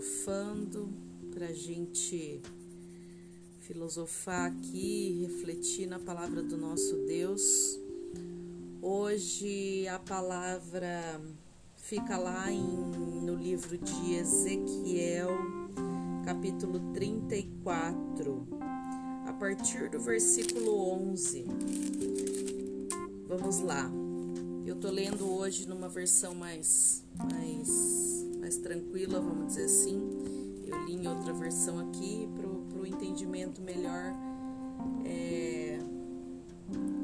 Filosofando, para a gente filosofar aqui, refletir na palavra do nosso Deus. Hoje a palavra fica lá em, no livro de Ezequiel, capítulo 34, a partir do versículo 11. Vamos lá. Eu tô lendo hoje numa versão mais, mais, mais tranquila, vamos dizer assim. Eu li em outra versão aqui para o entendimento melhor é,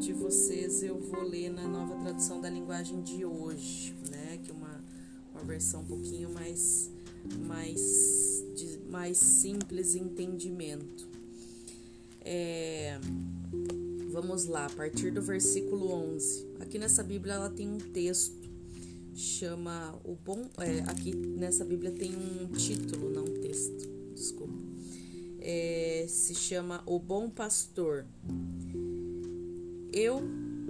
de vocês. Eu vou ler na nova tradução da linguagem de hoje, né? Que é uma, uma versão um pouquinho mais, mais, de, mais simples entendimento. É, Vamos lá, a partir do versículo 11. Aqui nessa Bíblia ela tem um texto, chama o bom. É, aqui nessa Bíblia tem um título, não um texto, desculpa. É, se chama O Bom Pastor. Eu,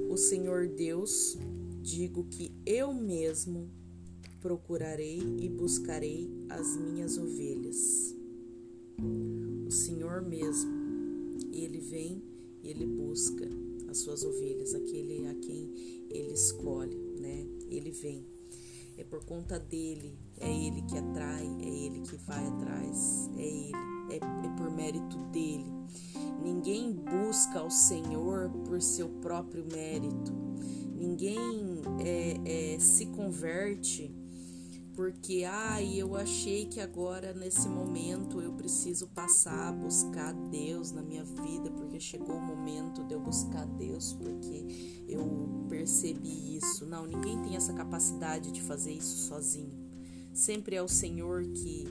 o Senhor Deus, digo que eu mesmo procurarei e buscarei as minhas ovelhas. O Senhor mesmo, ele vem ele busca as suas ovelhas, aquele a quem ele escolhe, né? Ele vem. É por conta dele, é ele que atrai, é ele que vai atrás, é ele, é, é por mérito dele. Ninguém busca ao Senhor por seu próprio mérito. Ninguém é, é, se converte porque ah, eu achei que agora nesse momento eu preciso passar a buscar Deus na minha vida, porque chegou o momento de eu buscar Deus, porque eu percebi isso. Não, ninguém tem essa capacidade de fazer isso sozinho. Sempre é o Senhor que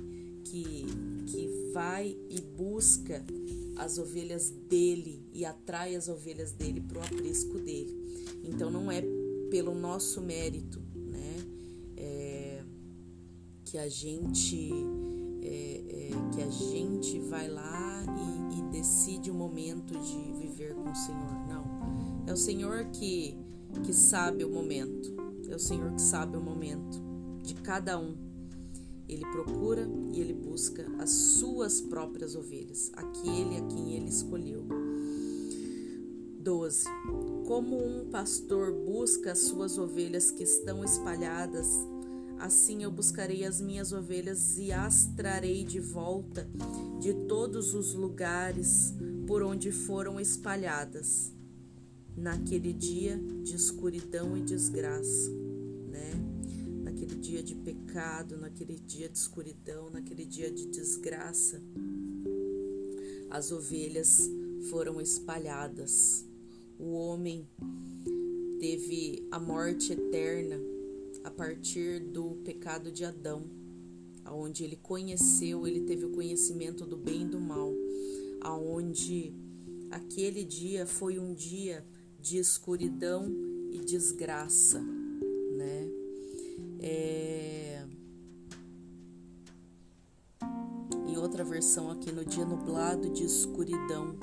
que que vai e busca as ovelhas dele e atrai as ovelhas dele para o aprisco dele. Então não é pelo nosso mérito, que a gente é, é, que a gente vai lá e, e decide o momento de viver com o Senhor. Não, é o Senhor que que sabe o momento. É o Senhor que sabe o momento de cada um. Ele procura e ele busca as suas próprias ovelhas, aquele a quem ele escolheu. 12. Como um pastor busca as suas ovelhas que estão espalhadas Assim eu buscarei as minhas ovelhas e as trarei de volta de todos os lugares por onde foram espalhadas. Naquele dia de escuridão e desgraça, né? Naquele dia de pecado, naquele dia de escuridão, naquele dia de desgraça, as ovelhas foram espalhadas. O homem teve a morte eterna a partir do pecado de Adão, aonde ele conheceu, ele teve o conhecimento do bem e do mal, aonde aquele dia foi um dia de escuridão e desgraça, né? É... Em outra versão aqui no dia nublado de escuridão,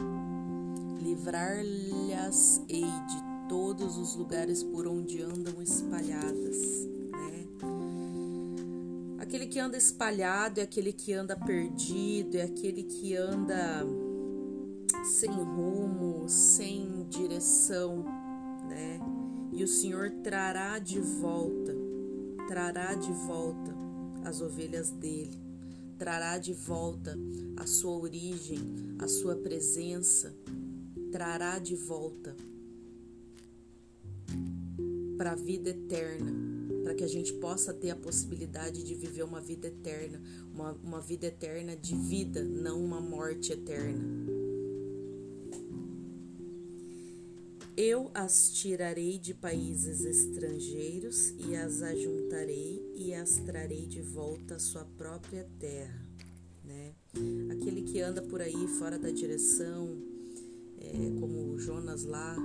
livrar-lhes-ei de todos os lugares por onde andam espalhadas. Que anda espalhado é aquele que anda perdido, é aquele que anda sem rumo, sem direção, né? E o Senhor trará de volta, trará de volta as ovelhas dele, trará de volta a sua origem, a sua presença, trará de volta para a vida eterna para que a gente possa ter a possibilidade de viver uma vida eterna, uma, uma vida eterna de vida, não uma morte eterna. Eu as tirarei de países estrangeiros e as ajuntarei e as trarei de volta à sua própria terra. Né? Aquele que anda por aí fora da direção, é, como Jonas lá,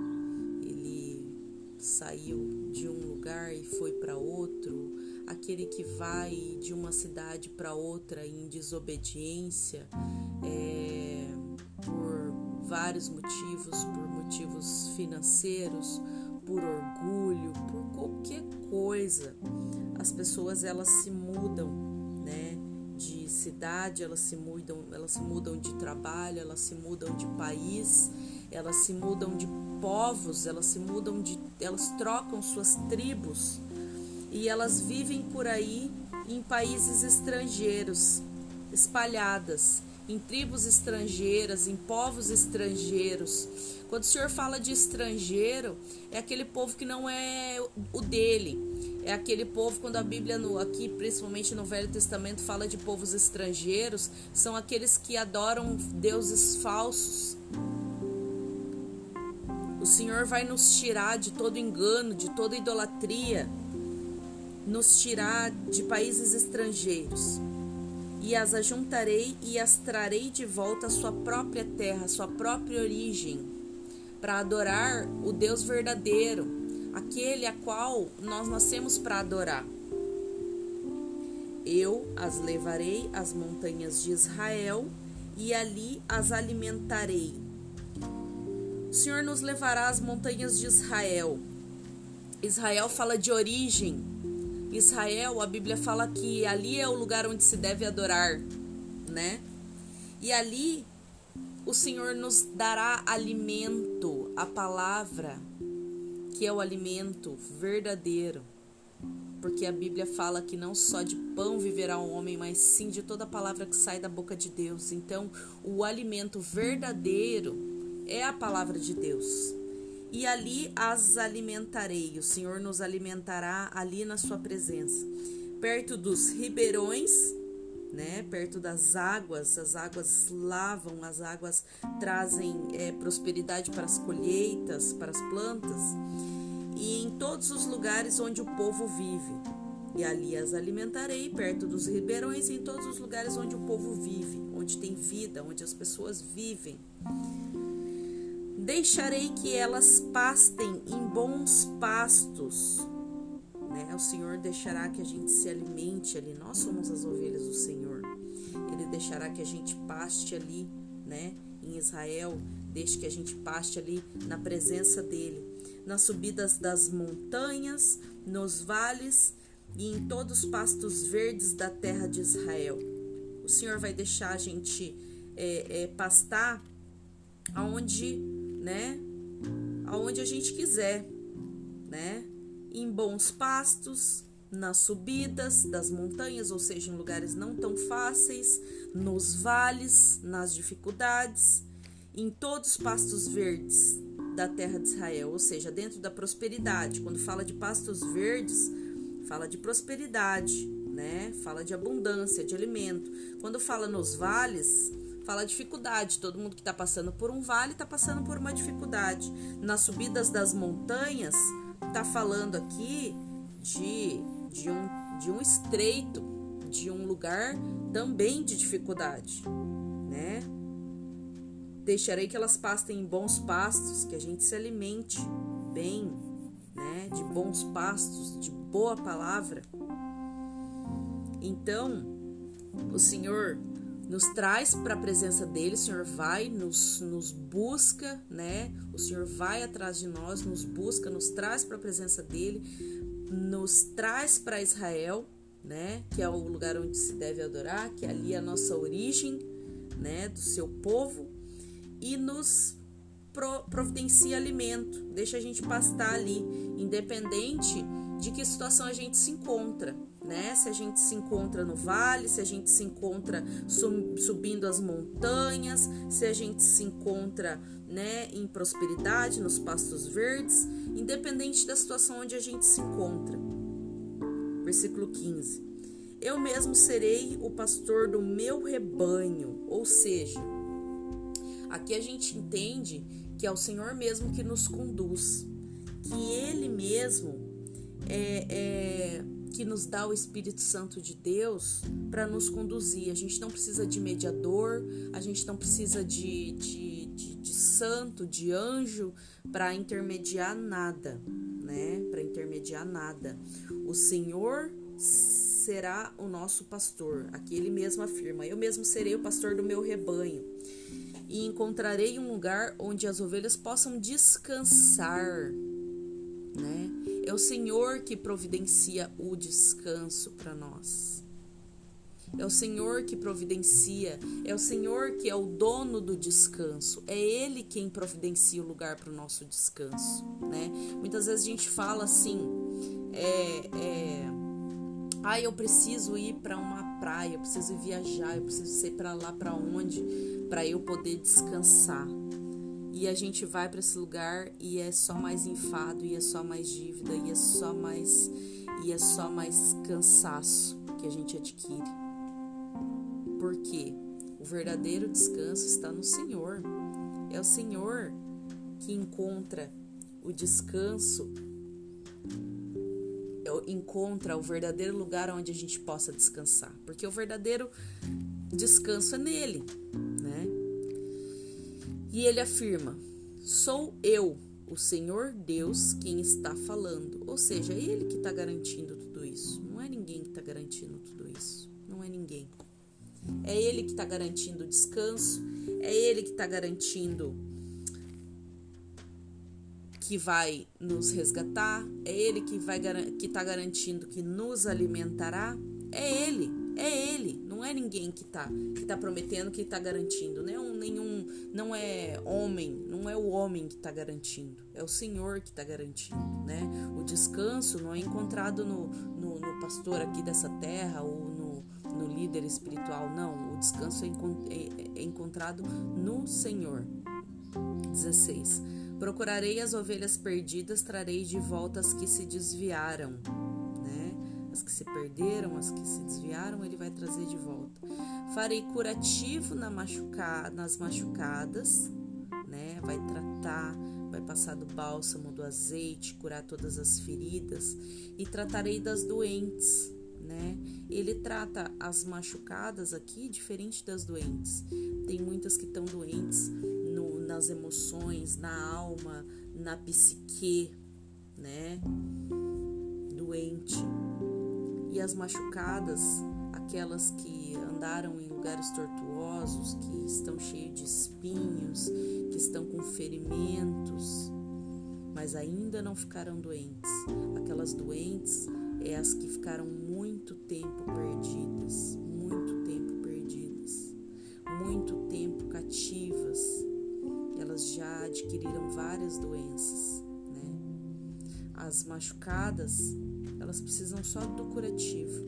saiu de um lugar e foi para outro, aquele que vai de uma cidade para outra em desobediência, é, por vários motivos, por motivos financeiros, por orgulho, por qualquer coisa. as pessoas elas se mudam, né? De cidade, elas se mudam, elas se mudam de trabalho, elas se mudam de país, elas se mudam de povos, elas se mudam de, elas trocam suas tribos e elas vivem por aí em países estrangeiros, espalhadas em tribos estrangeiras, em povos estrangeiros. Quando o Senhor fala de estrangeiro, é aquele povo que não é o dele. É aquele povo, quando a Bíblia, no, aqui, principalmente no Velho Testamento, fala de povos estrangeiros, são aqueles que adoram deuses falsos. O Senhor vai nos tirar de todo engano, de toda idolatria, nos tirar de países estrangeiros e as ajuntarei e as trarei de volta à sua própria terra, à sua própria origem, para adorar o Deus verdadeiro, aquele a qual nós nascemos para adorar. Eu as levarei às montanhas de Israel e ali as alimentarei. O Senhor nos levará às montanhas de Israel. Israel fala de origem, Israel, a Bíblia fala que ali é o lugar onde se deve adorar, né? E ali o Senhor nos dará alimento, a palavra, que é o alimento verdadeiro. Porque a Bíblia fala que não só de pão viverá o homem, mas sim de toda palavra que sai da boca de Deus. Então, o alimento verdadeiro é a palavra de Deus e ali as alimentarei. O Senhor nos alimentará ali na sua presença, perto dos ribeirões, né? Perto das águas, as águas lavam, as águas trazem é, prosperidade para as colheitas, para as plantas, e em todos os lugares onde o povo vive. E ali as alimentarei, perto dos ribeirões, em todos os lugares onde o povo vive, onde tem vida, onde as pessoas vivem. Deixarei que elas pastem em bons pastos. Né? O Senhor deixará que a gente se alimente ali. Nós somos as ovelhas do Senhor. Ele deixará que a gente paste ali, né? Em Israel, deixe que a gente paste ali na presença dele, nas subidas das montanhas, nos vales e em todos os pastos verdes da terra de Israel. O Senhor vai deixar a gente é, é, pastar aonde né? Aonde a gente quiser, né? Em bons pastos, nas subidas das montanhas, ou seja, em lugares não tão fáceis, nos vales, nas dificuldades, em todos os pastos verdes da terra de Israel, ou seja, dentro da prosperidade. Quando fala de pastos verdes, fala de prosperidade, né? Fala de abundância de alimento. Quando fala nos vales, fala dificuldade. Todo mundo que está passando por um vale está passando por uma dificuldade. Nas subidas das montanhas, está falando aqui de, de, um, de um estreito, de um lugar também de dificuldade, né? Deixarei que elas pastem em bons pastos, que a gente se alimente bem, né? De bons pastos, de boa palavra. Então, o Senhor nos traz para a presença dele, o Senhor vai, nos, nos busca, né? O Senhor vai atrás de nós, nos busca, nos traz para a presença dele, nos traz para Israel, né? Que é o lugar onde se deve adorar, que é ali a nossa origem, né? Do seu povo, e nos providencia alimento, deixa a gente pastar ali, independente de que situação a gente se encontra, né? Se a gente se encontra no vale, se a gente se encontra subindo as montanhas, se a gente se encontra, né, em prosperidade, nos pastos verdes, independente da situação onde a gente se encontra. Versículo 15. Eu mesmo serei o pastor do meu rebanho, ou seja, aqui a gente entende que é o Senhor mesmo que nos conduz, que Ele mesmo é, é, que nos dá o Espírito Santo de Deus para nos conduzir. A gente não precisa de mediador, a gente não precisa de, de, de, de santo, de anjo para intermediar nada, né? Para intermediar nada. O Senhor será o nosso pastor. Aqui ele mesmo afirma: Eu mesmo serei o pastor do meu rebanho e encontrarei um lugar onde as ovelhas possam descansar, né? É o Senhor que providencia o descanso para nós. É o Senhor que providencia, é o Senhor que é o dono do descanso. É Ele quem providencia o lugar para o nosso descanso, né? Muitas vezes a gente fala assim, é, é ah, eu preciso ir para uma praia, eu preciso viajar, eu preciso ser para lá para onde, para eu poder descansar. E a gente vai para esse lugar e é só mais enfado, e é só mais dívida, e é só mais e é só mais cansaço que a gente adquire. Porque o verdadeiro descanso está no Senhor. É o Senhor que encontra o descanso, é encontra o verdadeiro lugar onde a gente possa descansar. Porque o verdadeiro descanso é nele? E ele afirma: Sou eu, o Senhor Deus, quem está falando. Ou seja, é ele que está garantindo tudo isso. Não é ninguém que está garantindo tudo isso. Não é ninguém. É Ele que está garantindo o descanso, é Ele que está garantindo que vai nos resgatar, é Ele que vai que está garantindo que nos alimentará. É Ele, é Ele, não é ninguém que está que tá prometendo que está garantindo, não é nenhum, não é homem, não é o homem que está garantindo, é o Senhor que está garantindo, né? O descanso não é encontrado no, no, no pastor aqui dessa terra ou no líder espiritual, não. O descanso é, é, é encontrado no Senhor. 16. Procurarei as ovelhas perdidas, trarei de volta as que se desviaram. As que se perderam, as que se desviaram, ele vai trazer de volta. Farei curativo na machuca, nas machucadas, né? vai tratar, vai passar do bálsamo, do azeite, curar todas as feridas, e tratarei das doentes né? Ele trata as machucadas aqui diferente das doentes. Tem muitas que estão doentes no, nas emoções, na alma, na psique, né? Doente. E as machucadas, aquelas que andaram em lugares tortuosos, que estão cheios de espinhos, que estão com ferimentos, mas ainda não ficaram doentes. Aquelas doentes é as que ficaram muito tempo perdidas, muito tempo perdidas, muito tempo cativas. Elas já adquiriram várias doenças, né? As machucadas, elas precisam só do curativo.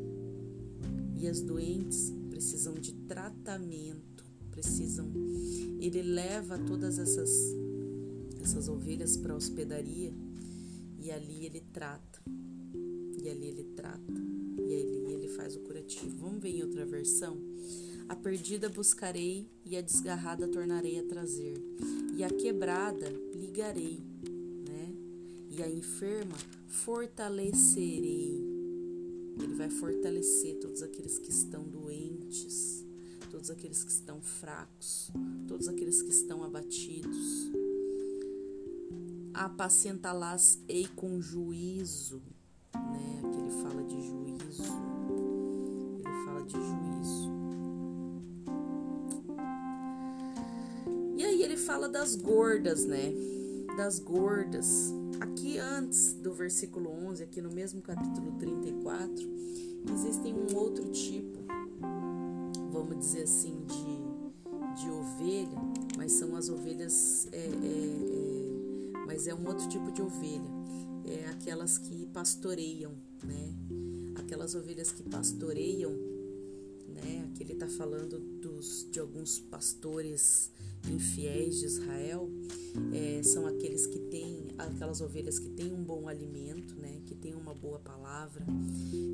E as doentes precisam de tratamento, precisam ele leva todas essas essas ovelhas para a hospedaria e ali ele trata. E ali ele trata e ali ele faz o curativo. Vamos ver em outra versão? A perdida buscarei e a desgarrada tornarei a trazer, e a quebrada ligarei? E a enferma fortalecerei. Ele vai fortalecer todos aqueles que estão doentes, todos aqueles que estão fracos, todos aqueles que estão abatidos. Apacentá-las-ei com juízo, né? Aqui ele fala de juízo. Ele fala de juízo. E aí ele fala das gordas, né? Das gordas. Aqui antes do versículo 11, aqui no mesmo capítulo 34, existem um outro tipo, vamos dizer assim, de, de ovelha, mas são as ovelhas, é, é, é, mas é um outro tipo de ovelha é, aquelas que pastoreiam, né? Aquelas ovelhas que pastoreiam, né? Aqui ele está falando dos, de alguns pastores infiéis de Israel, é, são aqueles que têm, aquelas ovelhas que têm um bom alimento, né? Que têm uma boa palavra,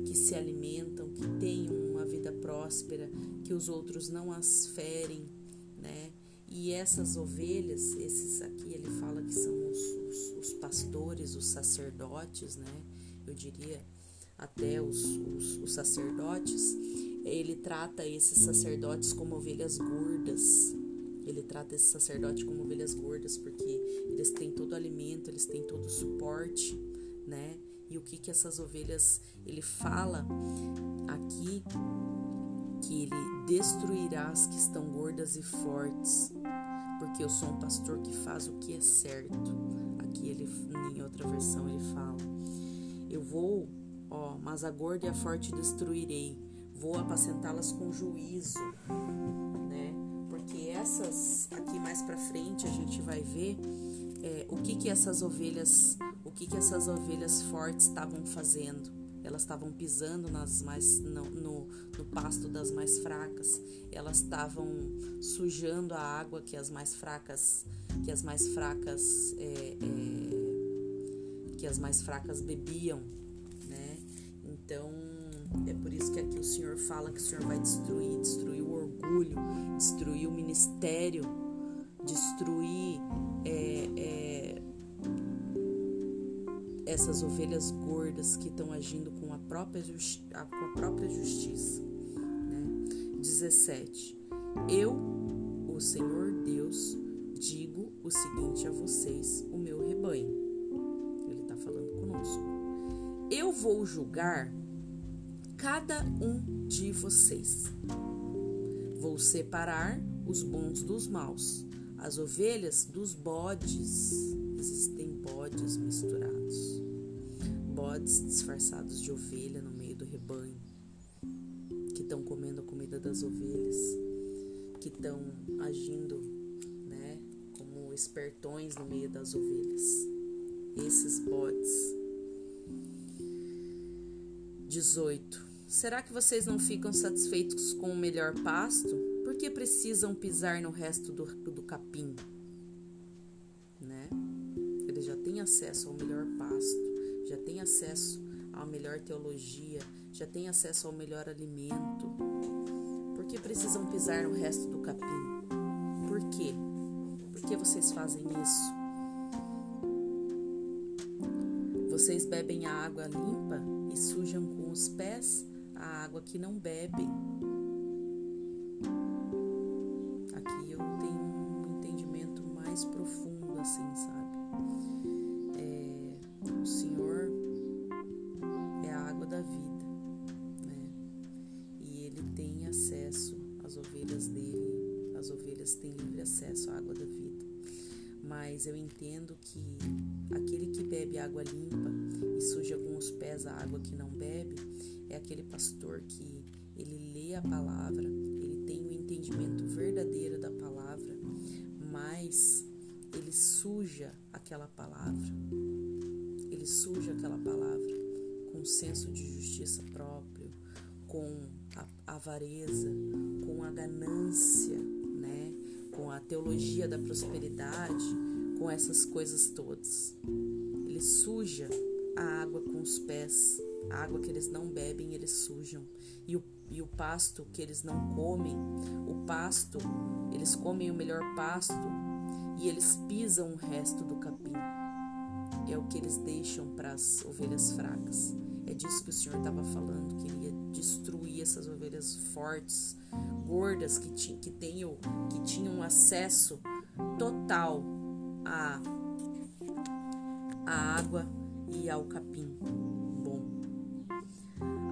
que se alimentam, que têm uma vida próspera, que os outros não as ferem, né? E essas ovelhas, esses aqui ele fala que são os, os, os pastores, os sacerdotes, né? Eu diria até os, os, os sacerdotes. Ele trata esses sacerdotes como ovelhas gordas. Ele trata esse sacerdote como ovelhas gordas porque eles têm todo o alimento, eles têm todo o suporte, né? E o que que essas ovelhas ele fala aqui que ele destruirá as que estão gordas e fortes, porque eu sou um pastor que faz o que é certo. Aqui ele, em outra versão, ele fala. Eu vou, ó, mas a gorda e a forte destruirei. Vou apacentá-las com juízo, essas aqui mais para frente a gente vai ver é, o que que essas ovelhas, o que que essas ovelhas fortes estavam fazendo. Elas estavam pisando nas mais no, no, no pasto das mais fracas. Elas estavam sujando a água que as mais fracas que as mais fracas é, é, que as mais fracas bebiam, né? Então é por isso que aqui o Senhor fala que o Senhor vai destruir, destruir orgulho, destruir o ministério, destruir é, é, essas ovelhas gordas que estão agindo com a própria, justi com a própria justiça. Né? 17. Eu, o Senhor Deus, digo o seguinte a vocês, o meu rebanho. Ele está falando conosco. Eu vou julgar cada um de vocês. Vou separar os bons dos maus, as ovelhas dos bodes. Existem bodes misturados, bodes disfarçados de ovelha no meio do rebanho, que estão comendo a comida das ovelhas, que estão agindo, né, como espertões no meio das ovelhas. Esses bodes 18. Será que vocês não ficam satisfeitos com o melhor pasto? Por que precisam pisar no resto do, do capim? Né? Eles já têm acesso ao melhor pasto, já têm acesso à melhor teologia, já têm acesso ao melhor alimento. Por que precisam pisar no resto do capim? Por quê? Por que vocês fazem isso? Vocês bebem a água limpa e sujam com os pés a água que não bebem. Aqui eu tenho um entendimento mais profundo, assim, sabe? É, o Senhor é a água da vida, né? E Ele tem acesso às ovelhas dele, as ovelhas têm livre acesso à água da vida. Mas eu entendo que aquele que bebe água limpa e suja com os pés a água que não bebe, aquele pastor que ele lê a palavra, ele tem o entendimento verdadeiro da palavra, mas ele suja aquela palavra. Ele suja aquela palavra com senso de justiça próprio, com a avareza, com a ganância, né? Com a teologia da prosperidade, com essas coisas todas. Ele suja a água com os pés, a água que eles não bebem, eles sujam. E o, e o pasto que eles não comem, o pasto, eles comem o melhor pasto e eles pisam o resto do capim. É o que eles deixam para as ovelhas fracas. É disso que o Senhor estava falando, que ele ia destruir essas ovelhas fortes, gordas, que, que, tenham, que tinham acesso total à, à água e ao capim.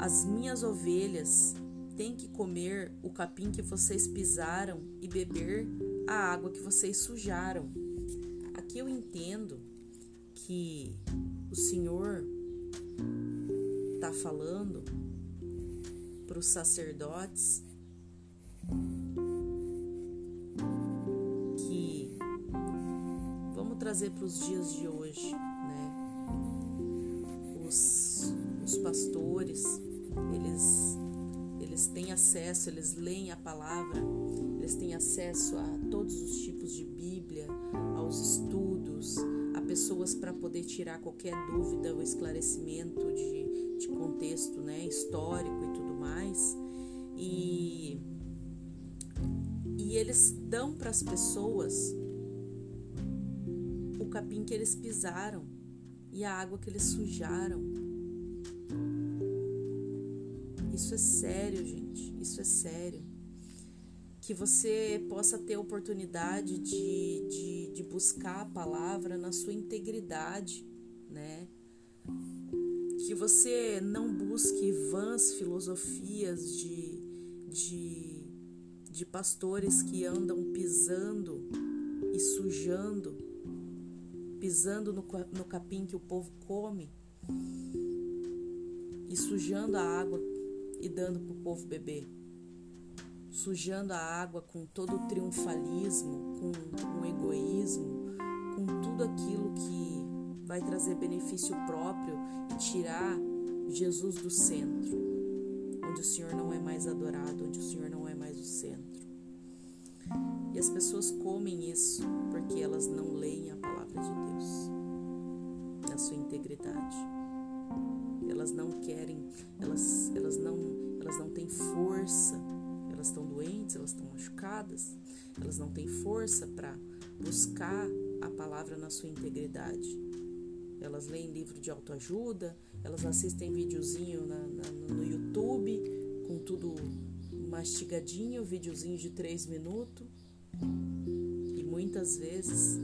As minhas ovelhas têm que comer o capim que vocês pisaram e beber a água que vocês sujaram. Aqui eu entendo que o Senhor está falando para os sacerdotes que vamos trazer para os dias de hoje os pastores, eles eles têm acesso, eles leem a palavra, eles têm acesso a todos os tipos de Bíblia, aos estudos, a pessoas para poder tirar qualquer dúvida ou esclarecimento de, de contexto né, histórico e tudo mais. E, e eles dão para as pessoas o capim que eles pisaram e a água que eles sujaram. Isso é sério, gente. Isso é sério. Que você possa ter oportunidade de, de, de buscar a palavra na sua integridade, né? Que você não busque vãs filosofias de, de, de pastores que andam pisando e sujando, pisando no, no capim que o povo come e sujando a água e dando para o povo beber. Sujando a água com todo o triunfalismo, com, o egoísmo, com tudo aquilo que vai trazer benefício próprio e tirar Jesus do centro, onde o Senhor não é mais adorado, onde o Senhor não é mais o centro. E as pessoas comem isso porque elas não leem a palavra de Deus na sua integridade. Elas não querem, elas, elas não, elas não têm força. Elas estão doentes, elas estão machucadas, elas não têm força para buscar a palavra na sua integridade. Elas leem livro de autoajuda, elas assistem videozinho na, na, no YouTube com tudo mastigadinho, videozinho de três minutos. E muitas vezes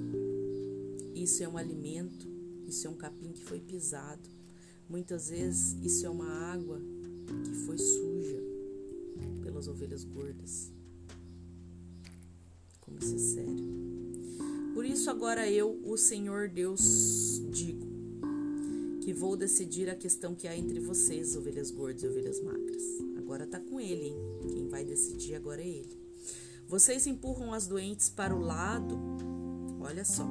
isso é um alimento, isso é um capim que foi pisado. Muitas vezes isso é uma água que foi suja pelas ovelhas gordas. Como isso é sério. Por isso agora eu, o Senhor Deus, digo que vou decidir a questão que há entre vocês, ovelhas gordas e ovelhas magras. Agora tá com ele, hein? Quem vai decidir agora é ele. Vocês empurram as doentes para o lado, olha só,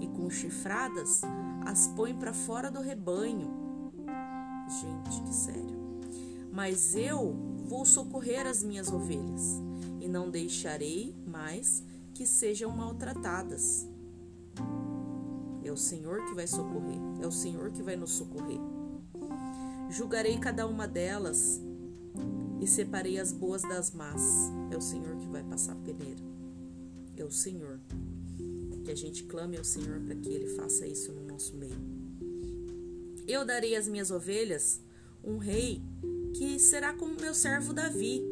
e com chifradas as põem para fora do rebanho. Gente, que sério. Mas eu vou socorrer as minhas ovelhas e não deixarei mais que sejam maltratadas. É o Senhor que vai socorrer, é o Senhor que vai nos socorrer. Julgarei cada uma delas e separei as boas das más. É o Senhor que vai passar a peneira. É o Senhor. Que a gente clame ao Senhor para que Ele faça isso no nosso meio. Eu darei às minhas ovelhas um rei que será como meu servo Davi,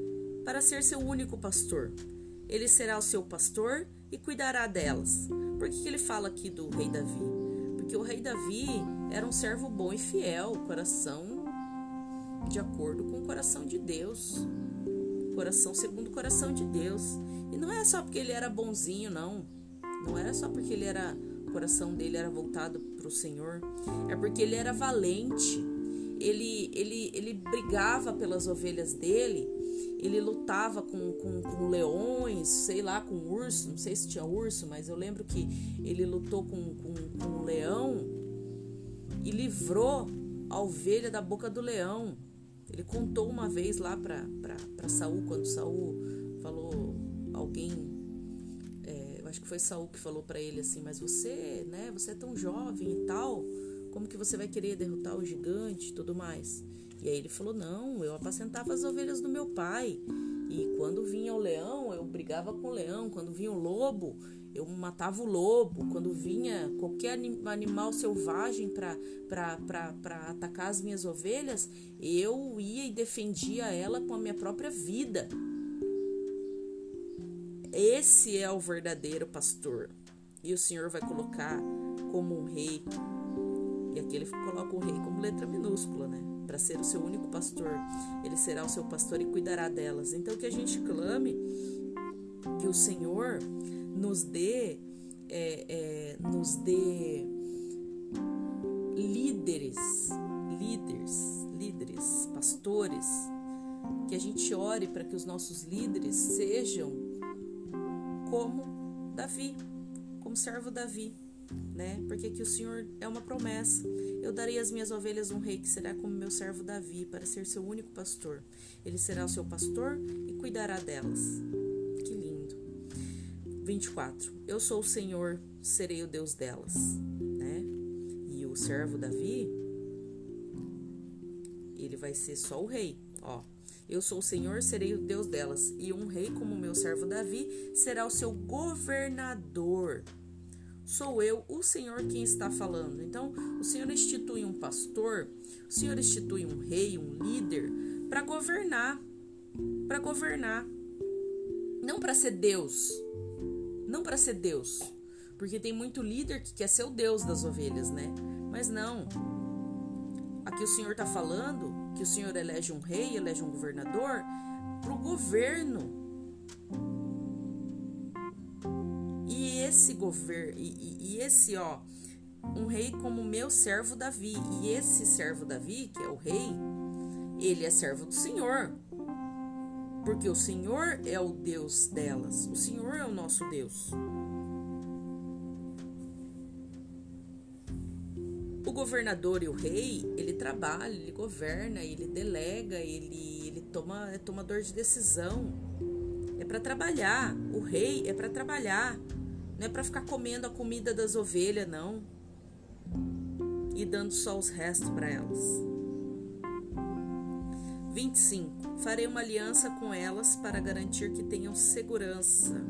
para ser seu único pastor. Ele será o seu pastor e cuidará delas. Por que, que ele fala aqui do rei Davi? Porque o rei Davi era um servo bom e fiel, coração de acordo com o coração de Deus. Coração segundo o coração de Deus. E não é só porque ele era bonzinho, não. Não era só porque ele era coração dele era voltado para o Senhor. É porque ele era valente. Ele, ele, ele brigava pelas ovelhas dele. Ele lutava com, com, com leões, sei lá, com urso. Não sei se tinha urso, mas eu lembro que ele lutou com, com, com um leão e livrou a ovelha da boca do leão. Ele contou uma vez lá para Saul, quando Saul falou, alguém, acho que foi Saul que falou para ele assim, mas você, né, você é tão jovem e tal, como que você vai querer derrotar o gigante e tudo mais? E aí ele falou, não, eu apacentava as ovelhas do meu pai, e quando vinha o leão, eu brigava com o leão, quando vinha o lobo, eu matava o lobo, quando vinha qualquer animal selvagem para atacar as minhas ovelhas, eu ia e defendia ela com a minha própria vida. Esse é o verdadeiro pastor. E o Senhor vai colocar como um rei. E aqui ele coloca o rei como letra minúscula, né? Para ser o seu único pastor. Ele será o seu pastor e cuidará delas. Então que a gente clame que o Senhor nos dê, é, é, nos dê líderes, líderes, líderes, pastores, que a gente ore para que os nossos líderes sejam como Davi, como servo Davi, né? Porque que o Senhor é uma promessa. Eu darei às minhas ovelhas um rei que será como meu servo Davi, para ser seu único pastor. Ele será o seu pastor e cuidará delas. 24. Eu sou o Senhor, serei o Deus delas, né? E o servo Davi, ele vai ser só o rei, ó. Eu sou o Senhor, serei o Deus delas, e um rei como meu servo Davi será o seu governador. Sou eu, o Senhor, quem está falando. Então, o Senhor institui um pastor, o Senhor institui um rei, um líder, para governar. Para governar. Não para ser Deus, não para ser Deus, porque tem muito líder que quer ser o Deus das ovelhas, né? Mas não. Aqui o Senhor está falando que o Senhor elege um rei, elege um governador para o governo. E esse governo, e, e esse, ó, um rei como meu servo Davi. E esse servo Davi, que é o rei, ele é servo do Senhor. Porque o Senhor é o Deus delas, o Senhor é o nosso Deus. Governador e o rei, ele trabalha, ele governa, ele delega, ele, ele toma, é tomador de decisão. É para trabalhar. O rei é para trabalhar. Não é para ficar comendo a comida das ovelhas, não. E dando só os restos para elas. 25. Farei uma aliança com elas para garantir que tenham segurança.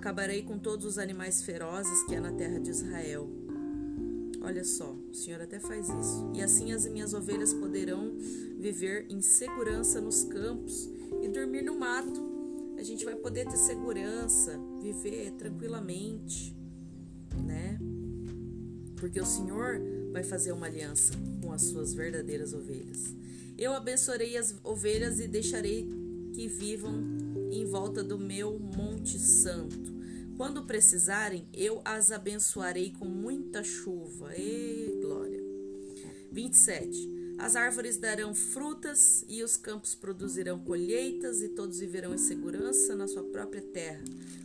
Acabarei com todos os animais ferozes que há na terra de Israel. Olha só, o Senhor até faz isso. E assim as minhas ovelhas poderão viver em segurança nos campos e dormir no mato. A gente vai poder ter segurança, viver tranquilamente, né? Porque o Senhor vai fazer uma aliança com as suas verdadeiras ovelhas. Eu abençoarei as ovelhas e deixarei que vivam em volta do meu Monte Santo. Quando precisarem, eu as abençoarei com muita chuva. E glória. 27. As árvores darão frutas e os campos produzirão colheitas e todos viverão em segurança na sua própria terra.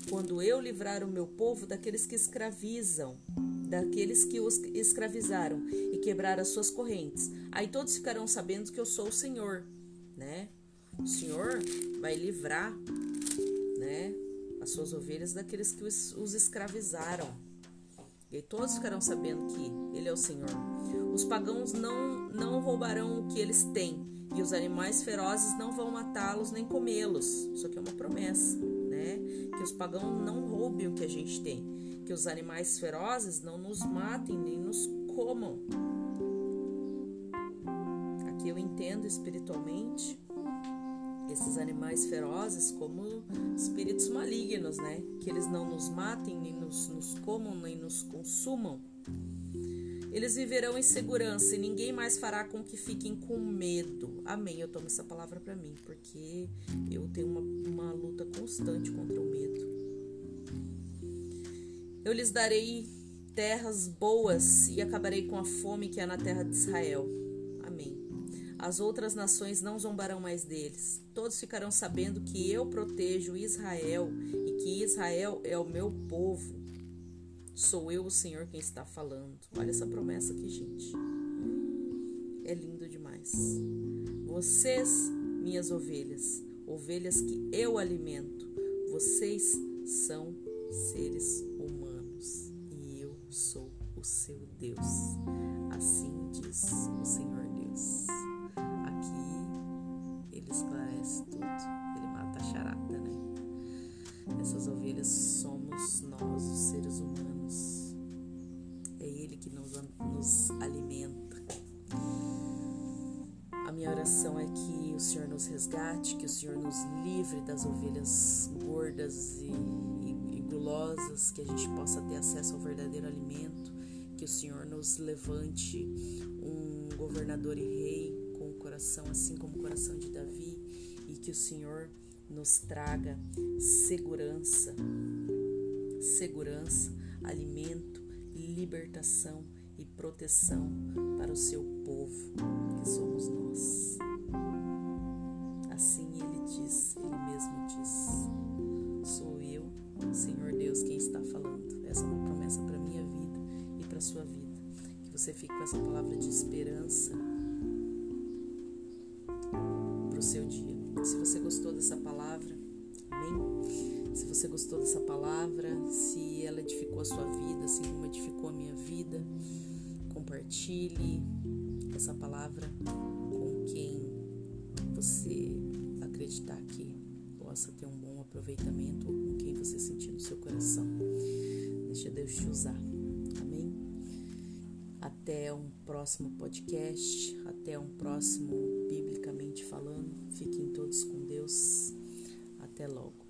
Quando eu livrar o meu povo daqueles que escravizam, daqueles que os escravizaram e quebrar as suas correntes, aí todos ficarão sabendo que eu sou o Senhor, né? O Senhor vai livrar, né, as suas ovelhas daqueles que os, escravizaram. E todos ficarão sabendo que Ele é o Senhor. Os pagãos não, não roubarão o que eles têm, e os animais ferozes não vão matá-los nem comê-los. Isso aqui é uma promessa, né? Que os pagãos não roubem o que a gente tem, que os animais ferozes não nos matem nem nos comam. Aqui eu entendo espiritualmente esses animais ferozes como espíritos malignos, né? Que eles não nos matem, nem nos, nos comam, nem nos consumam. Eles viverão em segurança e ninguém mais fará com que fiquem com medo. Amém. Eu tomo essa palavra para mim, porque eu tenho uma, uma luta constante contra o medo. Eu lhes darei terras boas e acabarei com a fome que há na terra de Israel. As outras nações não zombarão mais deles. Todos ficarão sabendo que eu protejo Israel e que Israel é o meu povo. Sou eu o Senhor quem está falando. Olha essa promessa aqui, gente. É lindo demais. Vocês, minhas ovelhas, ovelhas que eu alimento, vocês são seres humanos e eu sou o seu Deus. Assim diz o Senhor nos alimenta. A minha oração é que o Senhor nos resgate, que o Senhor nos livre das ovelhas gordas e, e, e gulosas, que a gente possa ter acesso ao verdadeiro alimento, que o Senhor nos levante um governador e rei com o coração assim como o coração de Davi e que o Senhor nos traga segurança, segurança, alimento, libertação e proteção para o seu povo, que somos nós. Assim ele diz, ele mesmo diz: Sou eu, Senhor Deus, quem está falando. Essa é uma promessa para minha vida e para sua vida. Que você fique com essa palavra de esperança para o seu dia. Se você gostou dessa palavra, amém? Se você gostou dessa palavra, se ela edificou a sua vida, assim como edificou a minha vida, compartilhe essa palavra com quem você acreditar que possa ter um bom aproveitamento ou com quem você sentir no seu coração. Deixa Deus te usar. Amém? Até um próximo podcast, até um próximo Biblicamente Falando. Fiquem todos com Deus. Até logo.